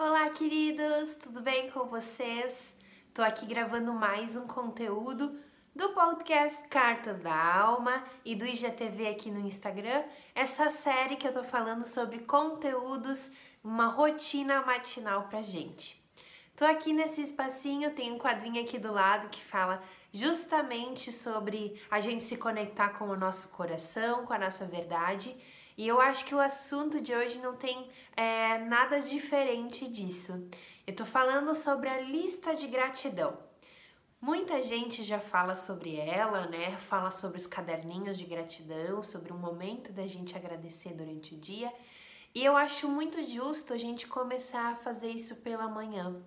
Olá, queridos, tudo bem com vocês? Tô aqui gravando mais um conteúdo do podcast Cartas da Alma e do IGTV aqui no Instagram. Essa série que eu tô falando sobre conteúdos, uma rotina matinal pra gente. Tô aqui nesse espacinho, tem um quadrinho aqui do lado que fala justamente sobre a gente se conectar com o nosso coração, com a nossa verdade. E eu acho que o assunto de hoje não tem é, nada diferente disso. Eu tô falando sobre a lista de gratidão. Muita gente já fala sobre ela, né? Fala sobre os caderninhos de gratidão, sobre o momento da gente agradecer durante o dia. E eu acho muito justo a gente começar a fazer isso pela manhã.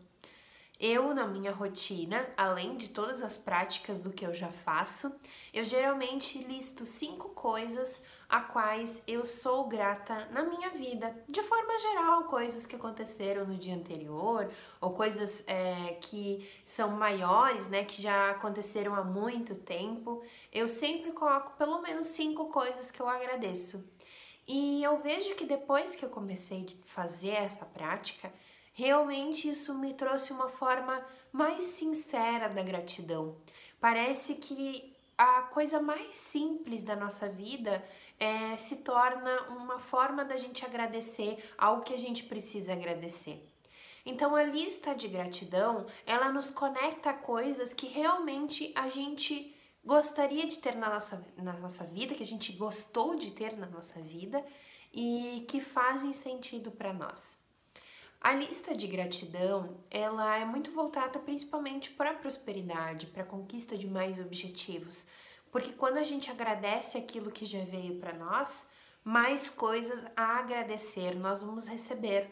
Eu, na minha rotina, além de todas as práticas do que eu já faço, eu geralmente listo cinco coisas a quais eu sou grata na minha vida. De forma geral, coisas que aconteceram no dia anterior, ou coisas é, que são maiores, né, que já aconteceram há muito tempo. Eu sempre coloco pelo menos cinco coisas que eu agradeço. E eu vejo que depois que eu comecei a fazer essa prática, Realmente isso me trouxe uma forma mais sincera da gratidão. Parece que a coisa mais simples da nossa vida é, se torna uma forma da gente agradecer ao que a gente precisa agradecer. Então a lista de gratidão, ela nos conecta a coisas que realmente a gente gostaria de ter na nossa, na nossa vida, que a gente gostou de ter na nossa vida e que fazem sentido para nós. A lista de gratidão, ela é muito voltada principalmente para a prosperidade, para a conquista de mais objetivos, porque quando a gente agradece aquilo que já veio para nós, mais coisas a agradecer nós vamos receber.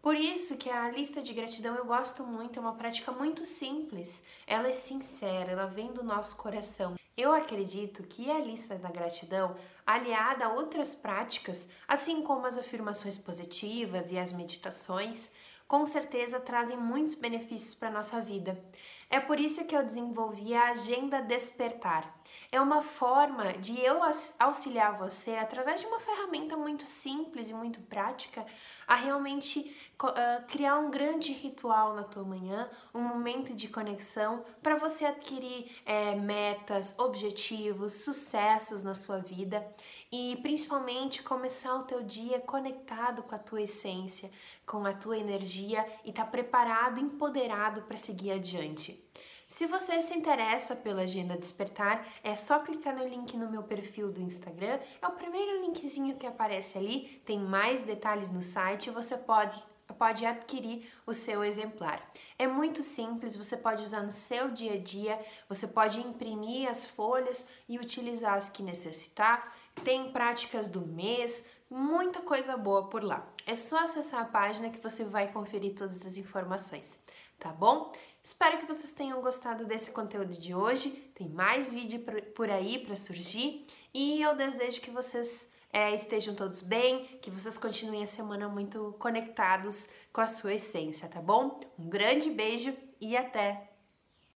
Por isso que a lista de gratidão eu gosto muito, é uma prática muito simples. Ela é sincera, ela vem do nosso coração. Eu acredito que a lista da gratidão, aliada a outras práticas, assim como as afirmações positivas e as meditações, com certeza trazem muitos benefícios para a nossa vida. É por isso que eu desenvolvi a Agenda Despertar. É uma forma de eu auxiliar você, através de uma ferramenta muito simples e muito prática, a realmente uh, criar um grande ritual na tua manhã, um momento de conexão para você adquirir é, metas, objetivos, sucessos na sua vida e principalmente começar o teu dia conectado com a tua essência, com a tua energia e estar tá preparado, empoderado para seguir adiante. Se você se interessa pela Agenda Despertar, é só clicar no link no meu perfil do Instagram. É o primeiro linkzinho que aparece ali. Tem mais detalhes no site e você pode pode adquirir o seu exemplar. É muito simples, você pode usar no seu dia a dia, você pode imprimir as folhas e utilizar as que necessitar. Tem práticas do mês, muita coisa boa por lá. É só acessar a página que você vai conferir todas as informações, tá bom? Espero que vocês tenham gostado desse conteúdo de hoje. Tem mais vídeo por aí para surgir e eu desejo que vocês é, estejam todos bem, que vocês continuem a semana muito conectados com a sua essência, tá bom? Um grande beijo e até!